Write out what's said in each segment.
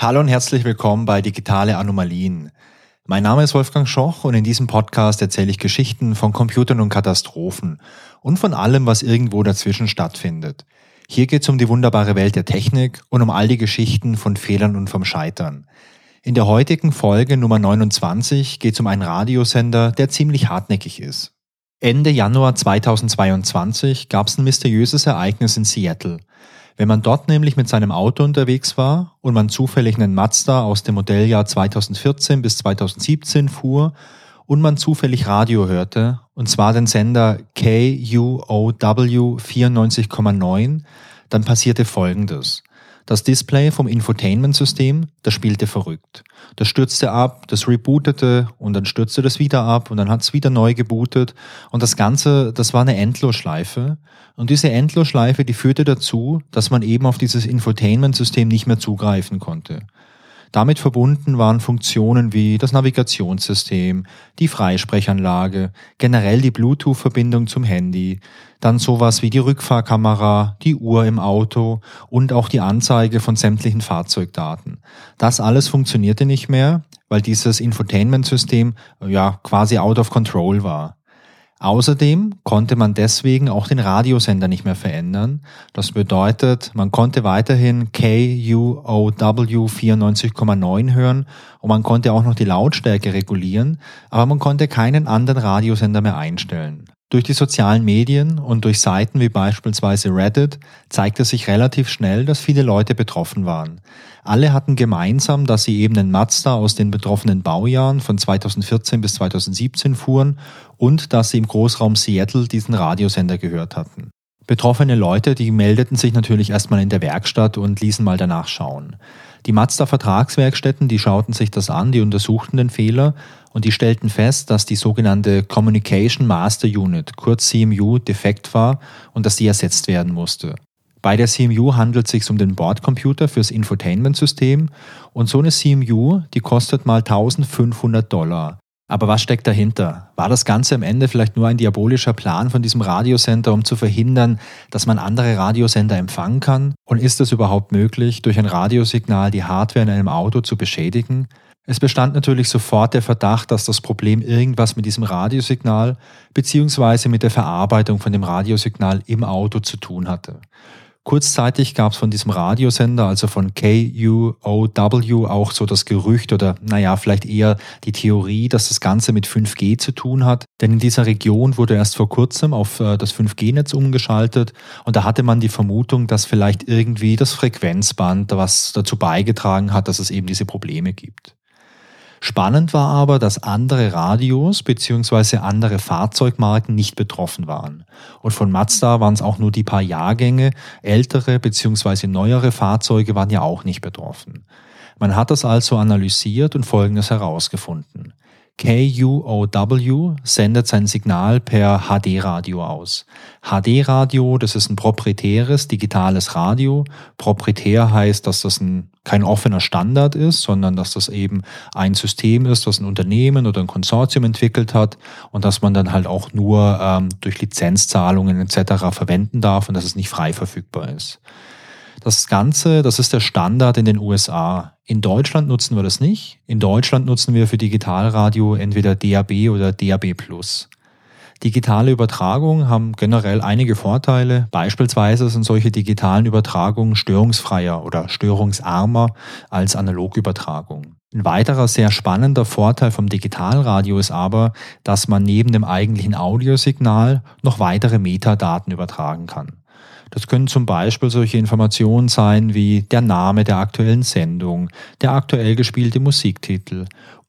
Hallo und herzlich willkommen bei Digitale Anomalien. Mein Name ist Wolfgang Schoch und in diesem Podcast erzähle ich Geschichten von Computern und Katastrophen und von allem, was irgendwo dazwischen stattfindet. Hier geht es um die wunderbare Welt der Technik und um all die Geschichten von Fehlern und vom Scheitern. In der heutigen Folge Nummer 29 geht es um einen Radiosender, der ziemlich hartnäckig ist. Ende Januar 2022 gab es ein mysteriöses Ereignis in Seattle. Wenn man dort nämlich mit seinem Auto unterwegs war und man zufällig einen Mazda aus dem Modelljahr 2014 bis 2017 fuhr und man zufällig Radio hörte, und zwar den Sender KUOW 94,9, dann passierte Folgendes. Das Display vom Infotainment-System, das spielte verrückt. Das stürzte ab, das rebootete und dann stürzte das wieder ab und dann hat es wieder neu gebootet. Und das Ganze, das war eine Endlosschleife. Und diese Endlosschleife, die führte dazu, dass man eben auf dieses Infotainment-System nicht mehr zugreifen konnte. Damit verbunden waren Funktionen wie das Navigationssystem, die Freisprechanlage, generell die Bluetooth-Verbindung zum Handy, dann sowas wie die Rückfahrkamera, die Uhr im Auto und auch die Anzeige von sämtlichen Fahrzeugdaten. Das alles funktionierte nicht mehr, weil dieses Infotainment-System ja quasi out of control war. Außerdem konnte man deswegen auch den Radiosender nicht mehr verändern. Das bedeutet, man konnte weiterhin KUOW 94,9 hören und man konnte auch noch die Lautstärke regulieren, aber man konnte keinen anderen Radiosender mehr einstellen. Durch die sozialen Medien und durch Seiten wie beispielsweise Reddit zeigte sich relativ schnell, dass viele Leute betroffen waren. Alle hatten gemeinsam, dass sie eben den Mazda aus den betroffenen Baujahren von 2014 bis 2017 fuhren und dass sie im Großraum Seattle diesen Radiosender gehört hatten. Betroffene Leute, die meldeten sich natürlich erstmal in der Werkstatt und ließen mal danach schauen. Die Mazda-Vertragswerkstätten, die schauten sich das an, die untersuchten den Fehler und die stellten fest, dass die sogenannte Communication Master Unit, kurz CMU, defekt war und dass die ersetzt werden musste. Bei der CMU handelt es sich um den Bordcomputer fürs Infotainment-System und so eine CMU, die kostet mal 1500 Dollar. Aber was steckt dahinter? War das Ganze am Ende vielleicht nur ein diabolischer Plan von diesem Radiosender, um zu verhindern, dass man andere Radiosender empfangen kann? Und ist es überhaupt möglich, durch ein Radiosignal die Hardware in einem Auto zu beschädigen? Es bestand natürlich sofort der Verdacht, dass das Problem irgendwas mit diesem Radiosignal bzw. mit der Verarbeitung von dem Radiosignal im Auto zu tun hatte. Kurzzeitig gab es von diesem Radiosender, also von KUOW, auch so das Gerücht oder naja, vielleicht eher die Theorie, dass das Ganze mit 5G zu tun hat. Denn in dieser Region wurde erst vor kurzem auf äh, das 5G-Netz umgeschaltet und da hatte man die Vermutung, dass vielleicht irgendwie das Frequenzband was dazu beigetragen hat, dass es eben diese Probleme gibt. Spannend war aber, dass andere Radios bzw. andere Fahrzeugmarken nicht betroffen waren. Und von Mazda waren es auch nur die paar Jahrgänge, ältere bzw. neuere Fahrzeuge waren ja auch nicht betroffen. Man hat das also analysiert und Folgendes herausgefunden. KUOW sendet sein Signal per HD-Radio aus. HD-Radio, das ist ein proprietäres digitales Radio. Proprietär heißt, dass das ein, kein offener Standard ist, sondern dass das eben ein System ist, das ein Unternehmen oder ein Konsortium entwickelt hat und dass man dann halt auch nur ähm, durch Lizenzzahlungen etc. verwenden darf und dass es nicht frei verfügbar ist. Das Ganze, das ist der Standard in den USA. In Deutschland nutzen wir das nicht. In Deutschland nutzen wir für Digitalradio entweder DAB oder DAB+. Digitale Übertragungen haben generell einige Vorteile. Beispielsweise sind solche digitalen Übertragungen störungsfreier oder störungsarmer als Analogübertragungen. Ein weiterer sehr spannender Vorteil vom Digitalradio ist aber, dass man neben dem eigentlichen Audiosignal noch weitere Metadaten übertragen kann. Das können zum Beispiel solche Informationen sein wie der Name der aktuellen Sendung, der aktuell gespielte Musiktitel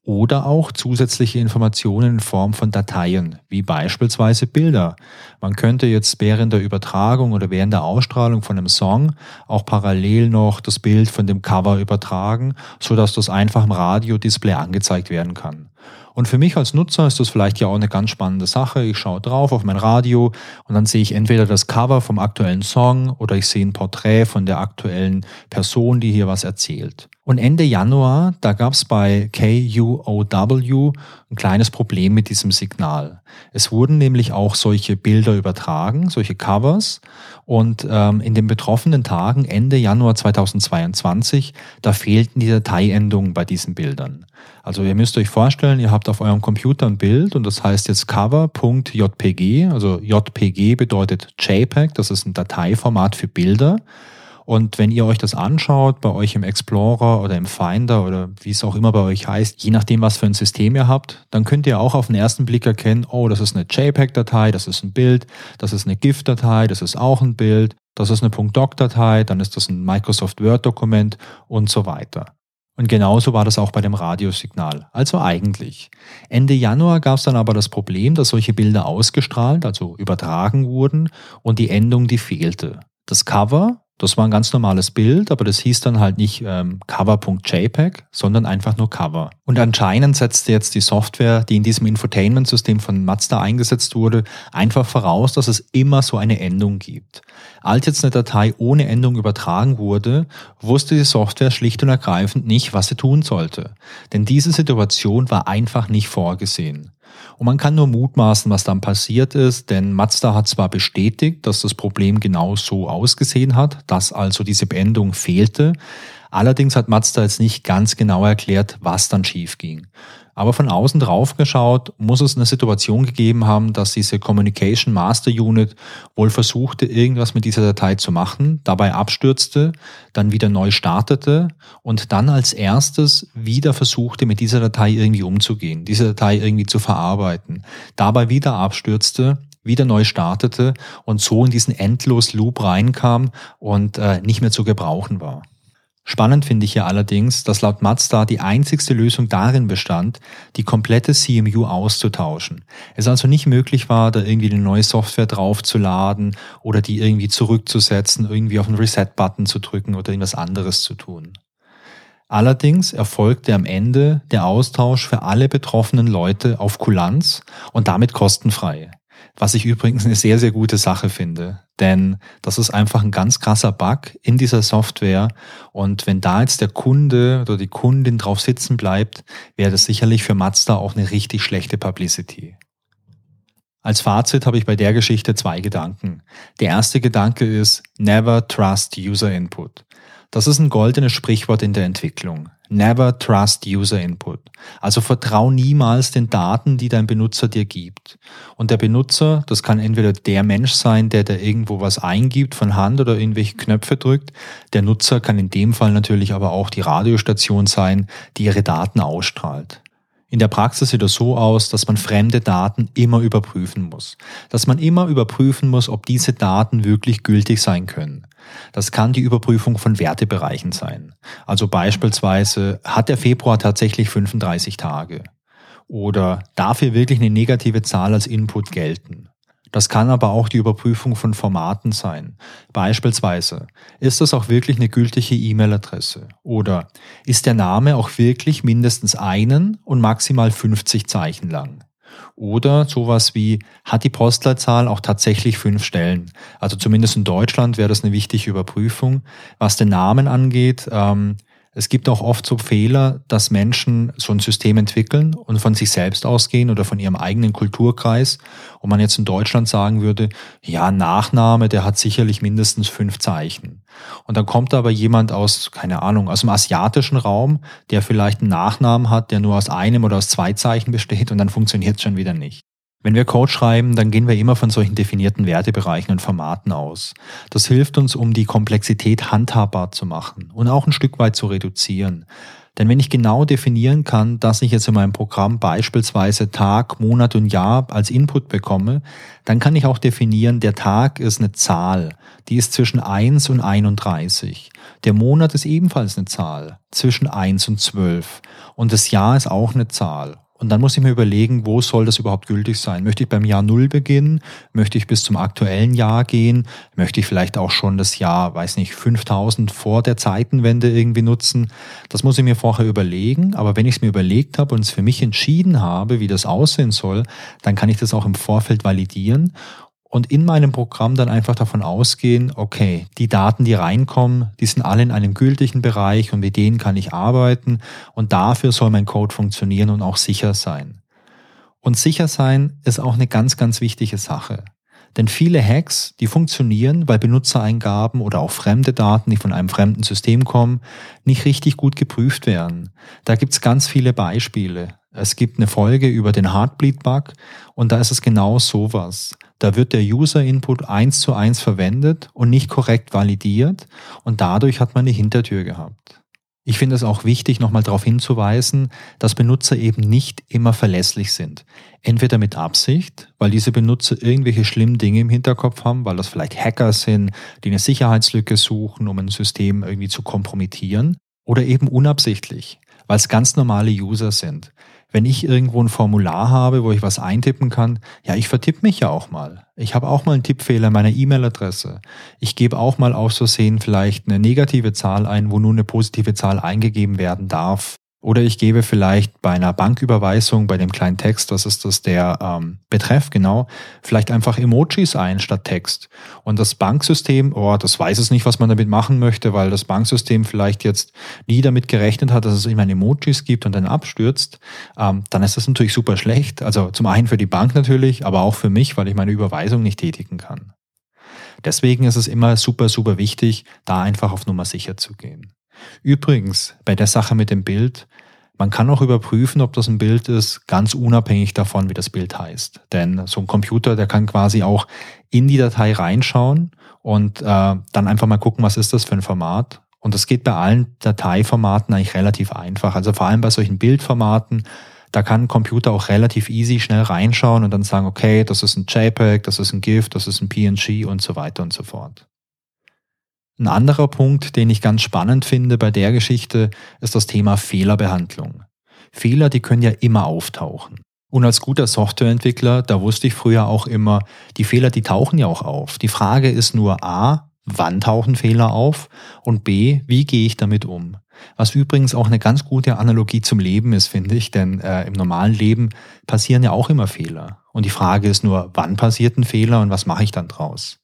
oder auch zusätzliche Informationen in Form von Dateien, wie beispielsweise Bilder. Man könnte jetzt während der Übertragung oder während der Ausstrahlung von einem Song auch parallel noch das Bild von dem Cover übertragen, so dass das einfach im Radiodisplay angezeigt werden kann. Und für mich als Nutzer ist das vielleicht ja auch eine ganz spannende Sache. Ich schaue drauf auf mein Radio und dann sehe ich entweder das Cover vom aktuellen Song oder ich sehe ein Porträt von der aktuellen Person, die hier was erzählt. Und Ende Januar, da gab es bei KUOW ein kleines Problem mit diesem Signal. Es wurden nämlich auch solche Bilder übertragen, solche Covers. Und ähm, in den betroffenen Tagen, Ende Januar 2022, da fehlten die Dateiendungen bei diesen Bildern. Also ihr müsst euch vorstellen, ihr habt auf eurem Computer ein Bild und das heißt jetzt cover.jpg. Also JPG bedeutet JPEG, das ist ein Dateiformat für Bilder. Und wenn ihr euch das anschaut, bei euch im Explorer oder im Finder oder wie es auch immer bei euch heißt, je nachdem, was für ein System ihr habt, dann könnt ihr auch auf den ersten Blick erkennen, oh, das ist eine JPEG-Datei, das ist ein Bild, das ist eine GIF-Datei, das ist auch ein Bild, das ist eine .doc-Datei, dann ist das ein Microsoft Word-Dokument und so weiter. Und genauso war das auch bei dem Radiosignal. Also eigentlich. Ende Januar gab es dann aber das Problem, dass solche Bilder ausgestrahlt, also übertragen wurden und die Endung, die fehlte. Das Cover das war ein ganz normales Bild, aber das hieß dann halt nicht ähm, cover.jpg, sondern einfach nur Cover. Und anscheinend setzte jetzt die Software, die in diesem Infotainment-System von Mazda eingesetzt wurde, einfach voraus, dass es immer so eine Endung gibt. Als jetzt eine Datei ohne Endung übertragen wurde, wusste die Software schlicht und ergreifend nicht, was sie tun sollte. Denn diese Situation war einfach nicht vorgesehen. Und man kann nur mutmaßen, was dann passiert ist, denn Mazda hat zwar bestätigt, dass das Problem genau so ausgesehen hat, dass also diese Beendung fehlte, allerdings hat Mazda jetzt nicht ganz genau erklärt, was dann schief ging. Aber von außen drauf geschaut, muss es eine Situation gegeben haben, dass diese Communication Master Unit wohl versuchte, irgendwas mit dieser Datei zu machen, dabei abstürzte, dann wieder neu startete und dann als erstes wieder versuchte, mit dieser Datei irgendwie umzugehen, diese Datei irgendwie zu verarbeiten, dabei wieder abstürzte, wieder neu startete und so in diesen endlos Loop reinkam und äh, nicht mehr zu gebrauchen war. Spannend finde ich ja allerdings, dass laut Mazda die einzigste Lösung darin bestand, die komplette CMU auszutauschen. Es also nicht möglich war, da irgendwie eine neue Software draufzuladen oder die irgendwie zurückzusetzen, irgendwie auf den Reset-Button zu drücken oder irgendwas anderes zu tun. Allerdings erfolgte am Ende der Austausch für alle betroffenen Leute auf Kulanz und damit kostenfrei. Was ich übrigens eine sehr, sehr gute Sache finde. Denn das ist einfach ein ganz krasser Bug in dieser Software. Und wenn da jetzt der Kunde oder die Kundin drauf sitzen bleibt, wäre das sicherlich für Mazda auch eine richtig schlechte Publicity. Als Fazit habe ich bei der Geschichte zwei Gedanken. Der erste Gedanke ist, never trust user input. Das ist ein goldenes Sprichwort in der Entwicklung. Never trust user input. Also vertrau niemals den Daten, die dein Benutzer dir gibt. Und der Benutzer, das kann entweder der Mensch sein, der da irgendwo was eingibt von Hand oder irgendwelche Knöpfe drückt. Der Nutzer kann in dem Fall natürlich aber auch die Radiostation sein, die ihre Daten ausstrahlt. In der Praxis sieht es so aus, dass man fremde Daten immer überprüfen muss. Dass man immer überprüfen muss, ob diese Daten wirklich gültig sein können. Das kann die Überprüfung von Wertebereichen sein. Also beispielsweise, hat der Februar tatsächlich 35 Tage? Oder darf hier wirklich eine negative Zahl als Input gelten? Das kann aber auch die Überprüfung von Formaten sein. Beispielsweise, ist das auch wirklich eine gültige E-Mail-Adresse? Oder ist der Name auch wirklich mindestens einen und maximal 50 Zeichen lang? Oder sowas wie, hat die Postleitzahl auch tatsächlich fünf Stellen? Also zumindest in Deutschland wäre das eine wichtige Überprüfung. Was den Namen angeht, ähm, es gibt auch oft so Fehler, dass Menschen so ein System entwickeln und von sich selbst ausgehen oder von ihrem eigenen Kulturkreis. Und man jetzt in Deutschland sagen würde, ja, Nachname, der hat sicherlich mindestens fünf Zeichen. Und dann kommt aber jemand aus, keine Ahnung, aus dem asiatischen Raum, der vielleicht einen Nachnamen hat, der nur aus einem oder aus zwei Zeichen besteht und dann funktioniert es schon wieder nicht. Wenn wir Code schreiben, dann gehen wir immer von solchen definierten Wertebereichen und Formaten aus. Das hilft uns, um die Komplexität handhabbar zu machen und auch ein Stück weit zu reduzieren. Denn wenn ich genau definieren kann, dass ich jetzt in meinem Programm beispielsweise Tag, Monat und Jahr als Input bekomme, dann kann ich auch definieren, der Tag ist eine Zahl, die ist zwischen 1 und 31. Der Monat ist ebenfalls eine Zahl, zwischen 1 und 12. Und das Jahr ist auch eine Zahl und dann muss ich mir überlegen, wo soll das überhaupt gültig sein? Möchte ich beim Jahr Null beginnen? Möchte ich bis zum aktuellen Jahr gehen? Möchte ich vielleicht auch schon das Jahr, weiß nicht, 5000 vor der Zeitenwende irgendwie nutzen? Das muss ich mir vorher überlegen. Aber wenn ich es mir überlegt habe und es für mich entschieden habe, wie das aussehen soll, dann kann ich das auch im Vorfeld validieren und in meinem Programm dann einfach davon ausgehen, okay, die Daten, die reinkommen, die sind alle in einem gültigen Bereich und mit denen kann ich arbeiten und dafür soll mein Code funktionieren und auch sicher sein. Und sicher sein ist auch eine ganz, ganz wichtige Sache. Denn viele Hacks, die funktionieren, weil Benutzereingaben oder auch fremde Daten, die von einem fremden System kommen, nicht richtig gut geprüft werden. Da gibt's ganz viele Beispiele. Es gibt eine Folge über den Heartbleed-Bug und da ist es genau sowas. Da wird der User-Input eins zu eins verwendet und nicht korrekt validiert und dadurch hat man eine Hintertür gehabt. Ich finde es auch wichtig, nochmal darauf hinzuweisen, dass Benutzer eben nicht immer verlässlich sind. Entweder mit Absicht, weil diese Benutzer irgendwelche schlimmen Dinge im Hinterkopf haben, weil das vielleicht Hacker sind, die eine Sicherheitslücke suchen, um ein System irgendwie zu kompromittieren, oder eben unabsichtlich, weil es ganz normale User sind wenn ich irgendwo ein Formular habe, wo ich was eintippen kann, ja, ich vertippe mich ja auch mal. Ich habe auch mal einen Tippfehler in meiner E-Mail-Adresse. Ich gebe auch mal aus Versehen vielleicht eine negative Zahl ein, wo nur eine positive Zahl eingegeben werden darf. Oder ich gebe vielleicht bei einer Banküberweisung, bei dem kleinen Text, was ist das, der ähm, Betreff, genau, vielleicht einfach Emojis ein statt Text. Und das Banksystem, oh, das weiß es nicht, was man damit machen möchte, weil das Banksystem vielleicht jetzt nie damit gerechnet hat, dass es immer Emojis gibt und dann abstürzt, ähm, dann ist das natürlich super schlecht. Also zum einen für die Bank natürlich, aber auch für mich, weil ich meine Überweisung nicht tätigen kann. Deswegen ist es immer super, super wichtig, da einfach auf Nummer sicher zu gehen. Übrigens, bei der Sache mit dem Bild, man kann auch überprüfen, ob das ein Bild ist, ganz unabhängig davon, wie das Bild heißt. Denn so ein Computer, der kann quasi auch in die Datei reinschauen und äh, dann einfach mal gucken, was ist das für ein Format. Und das geht bei allen Dateiformaten eigentlich relativ einfach. Also vor allem bei solchen Bildformaten, da kann ein Computer auch relativ easy schnell reinschauen und dann sagen, okay, das ist ein JPEG, das ist ein GIF, das ist ein PNG und so weiter und so fort. Ein anderer Punkt, den ich ganz spannend finde bei der Geschichte, ist das Thema Fehlerbehandlung. Fehler, die können ja immer auftauchen. Und als guter Softwareentwickler, da wusste ich früher auch immer, die Fehler, die tauchen ja auch auf. Die Frage ist nur A, wann tauchen Fehler auf? Und B, wie gehe ich damit um? Was übrigens auch eine ganz gute Analogie zum Leben ist, finde ich, denn äh, im normalen Leben passieren ja auch immer Fehler. Und die Frage ist nur, wann passiert ein Fehler und was mache ich dann draus?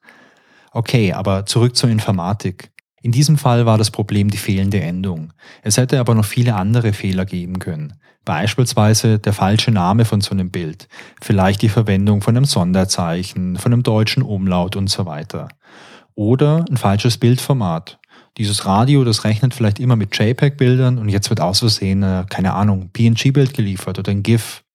Okay, aber zurück zur Informatik. In diesem Fall war das Problem die fehlende Endung. Es hätte aber noch viele andere Fehler geben können. Beispielsweise der falsche Name von so einem Bild, vielleicht die Verwendung von einem Sonderzeichen, von einem deutschen Umlaut und so weiter. Oder ein falsches Bildformat. Dieses Radio, das rechnet vielleicht immer mit JPEG-Bildern und jetzt wird aus Versehen, äh, keine Ahnung, PNG-Bild geliefert oder ein GIF.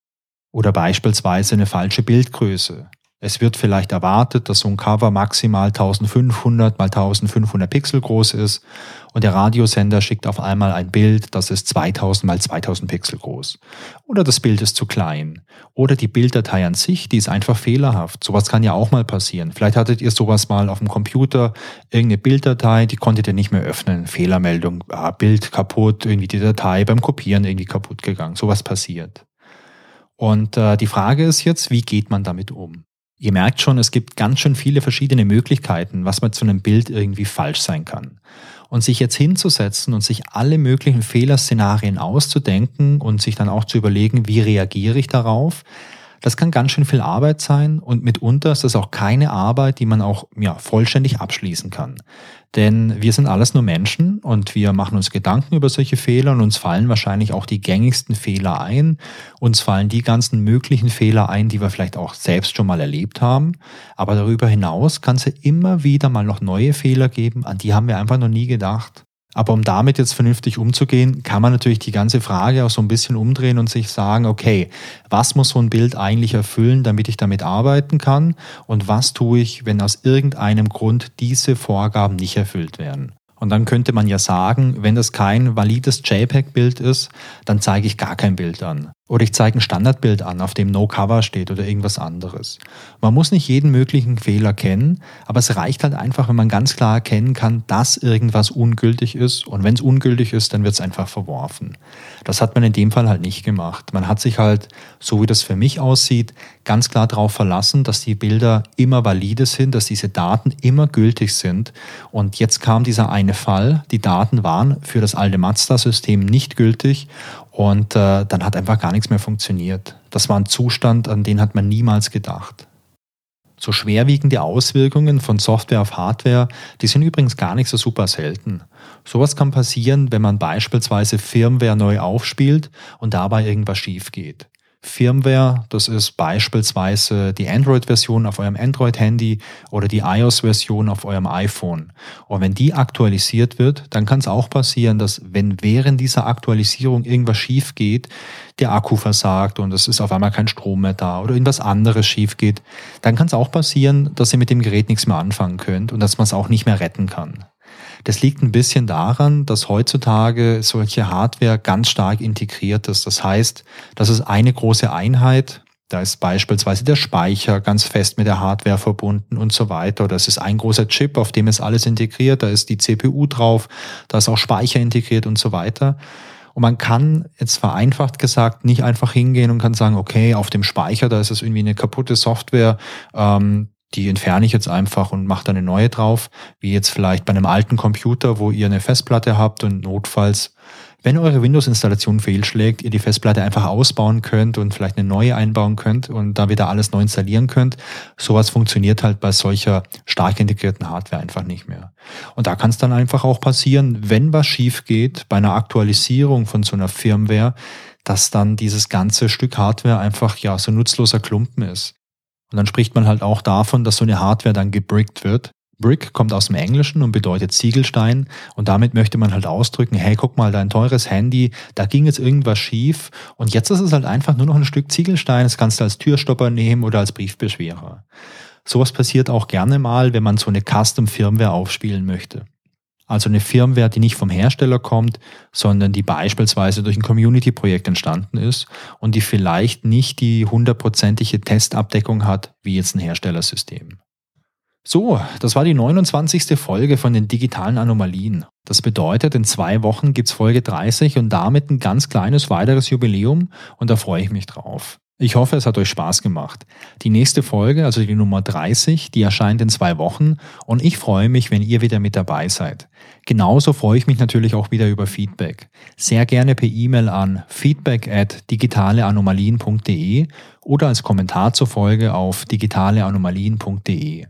Oder beispielsweise eine falsche Bildgröße. Es wird vielleicht erwartet, dass so ein Cover maximal 1500 mal 1500 Pixel groß ist und der Radiosender schickt auf einmal ein Bild, das ist 2000 mal 2000 Pixel groß. Oder das Bild ist zu klein. Oder die Bilddatei an sich, die ist einfach fehlerhaft. Sowas kann ja auch mal passieren. Vielleicht hattet ihr sowas mal auf dem Computer, irgendeine Bilddatei, die konntet ihr nicht mehr öffnen. Fehlermeldung, ah, Bild kaputt, irgendwie die Datei beim Kopieren irgendwie kaputt gegangen. Sowas passiert. Und äh, die Frage ist jetzt, wie geht man damit um? Ihr merkt schon, es gibt ganz schön viele verschiedene Möglichkeiten, was mit so einem Bild irgendwie falsch sein kann. Und sich jetzt hinzusetzen und sich alle möglichen Fehlerszenarien auszudenken und sich dann auch zu überlegen, wie reagiere ich darauf, das kann ganz schön viel Arbeit sein und mitunter ist das auch keine Arbeit, die man auch ja, vollständig abschließen kann. Denn wir sind alles nur Menschen und wir machen uns Gedanken über solche Fehler und uns fallen wahrscheinlich auch die gängigsten Fehler ein. Uns fallen die ganzen möglichen Fehler ein, die wir vielleicht auch selbst schon mal erlebt haben. Aber darüber hinaus kann es ja immer wieder mal noch neue Fehler geben, an die haben wir einfach noch nie gedacht. Aber um damit jetzt vernünftig umzugehen, kann man natürlich die ganze Frage auch so ein bisschen umdrehen und sich sagen, okay, was muss so ein Bild eigentlich erfüllen, damit ich damit arbeiten kann? Und was tue ich, wenn aus irgendeinem Grund diese Vorgaben nicht erfüllt werden? Und dann könnte man ja sagen, wenn das kein valides JPEG-Bild ist, dann zeige ich gar kein Bild an. Oder ich zeige ein Standardbild an, auf dem No Cover steht oder irgendwas anderes. Man muss nicht jeden möglichen Fehler kennen, aber es reicht halt einfach, wenn man ganz klar erkennen kann, dass irgendwas ungültig ist. Und wenn es ungültig ist, dann wird es einfach verworfen. Das hat man in dem Fall halt nicht gemacht. Man hat sich halt, so wie das für mich aussieht, ganz klar darauf verlassen, dass die Bilder immer valide sind, dass diese Daten immer gültig sind. Und jetzt kam dieser eine Fall, die Daten waren für das alte Mazda-System nicht gültig und äh, dann hat einfach gar nichts mehr funktioniert. Das war ein Zustand, an den hat man niemals gedacht. So schwerwiegende Auswirkungen von Software auf Hardware, die sind übrigens gar nicht so super selten. Sowas kann passieren, wenn man beispielsweise Firmware neu aufspielt und dabei irgendwas schief geht. Firmware, das ist beispielsweise die Android-Version auf eurem Android-Handy oder die iOS-Version auf eurem iPhone. Und wenn die aktualisiert wird, dann kann es auch passieren, dass wenn während dieser Aktualisierung irgendwas schief geht, der Akku versagt und es ist auf einmal kein Strom mehr da oder irgendwas anderes schief geht, dann kann es auch passieren, dass ihr mit dem Gerät nichts mehr anfangen könnt und dass man es auch nicht mehr retten kann. Das liegt ein bisschen daran, dass heutzutage solche Hardware ganz stark integriert ist. Das heißt, das ist eine große Einheit. Da ist beispielsweise der Speicher ganz fest mit der Hardware verbunden und so weiter. Das ist ein großer Chip, auf dem ist alles integriert. Da ist die CPU drauf, da ist auch Speicher integriert und so weiter. Und man kann jetzt vereinfacht gesagt nicht einfach hingehen und kann sagen, okay, auf dem Speicher, da ist es irgendwie eine kaputte Software, ähm, die entferne ich jetzt einfach und mache da eine neue drauf, wie jetzt vielleicht bei einem alten Computer, wo ihr eine Festplatte habt und notfalls, wenn eure Windows-Installation fehlschlägt, ihr die Festplatte einfach ausbauen könnt und vielleicht eine neue einbauen könnt und da wieder alles neu installieren könnt. Sowas funktioniert halt bei solcher stark integrierten Hardware einfach nicht mehr. Und da kann es dann einfach auch passieren, wenn was schief geht bei einer Aktualisierung von so einer Firmware, dass dann dieses ganze Stück Hardware einfach ja so nutzloser Klumpen ist. Und dann spricht man halt auch davon, dass so eine Hardware dann gebrickt wird. Brick kommt aus dem Englischen und bedeutet Ziegelstein und damit möchte man halt ausdrücken, hey, guck mal, dein teures Handy, da ging jetzt irgendwas schief und jetzt ist es halt einfach nur noch ein Stück Ziegelstein, das kannst du als Türstopper nehmen oder als Briefbeschwerer. Sowas passiert auch gerne mal, wenn man so eine Custom-Firmware aufspielen möchte. Also eine Firmware, die nicht vom Hersteller kommt, sondern die beispielsweise durch ein Community-Projekt entstanden ist und die vielleicht nicht die hundertprozentige Testabdeckung hat, wie jetzt ein Herstellersystem. So, das war die 29. Folge von den digitalen Anomalien. Das bedeutet, in zwei Wochen gibt's Folge 30 und damit ein ganz kleines weiteres Jubiläum und da freue ich mich drauf. Ich hoffe, es hat euch Spaß gemacht. Die nächste Folge, also die Nummer 30, die erscheint in zwei Wochen und ich freue mich, wenn ihr wieder mit dabei seid. Genauso freue ich mich natürlich auch wieder über Feedback. Sehr gerne per E-Mail an feedback at digitaleanomalien.de oder als Kommentar zur Folge auf digitaleanomalien.de.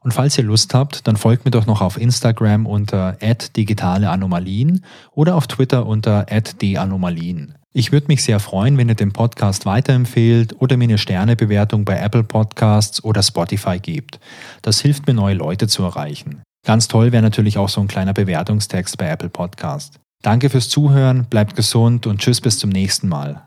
Und falls ihr Lust habt, dann folgt mir doch noch auf Instagram unter digitaleanomalien oder auf Twitter unter @danomalien. Ich würde mich sehr freuen, wenn ihr den Podcast weiterempfehlt oder mir eine Sternebewertung bei Apple Podcasts oder Spotify gebt. Das hilft mir, neue Leute zu erreichen. Ganz toll wäre natürlich auch so ein kleiner Bewertungstext bei Apple Podcast. Danke fürs Zuhören, bleibt gesund und tschüss bis zum nächsten Mal.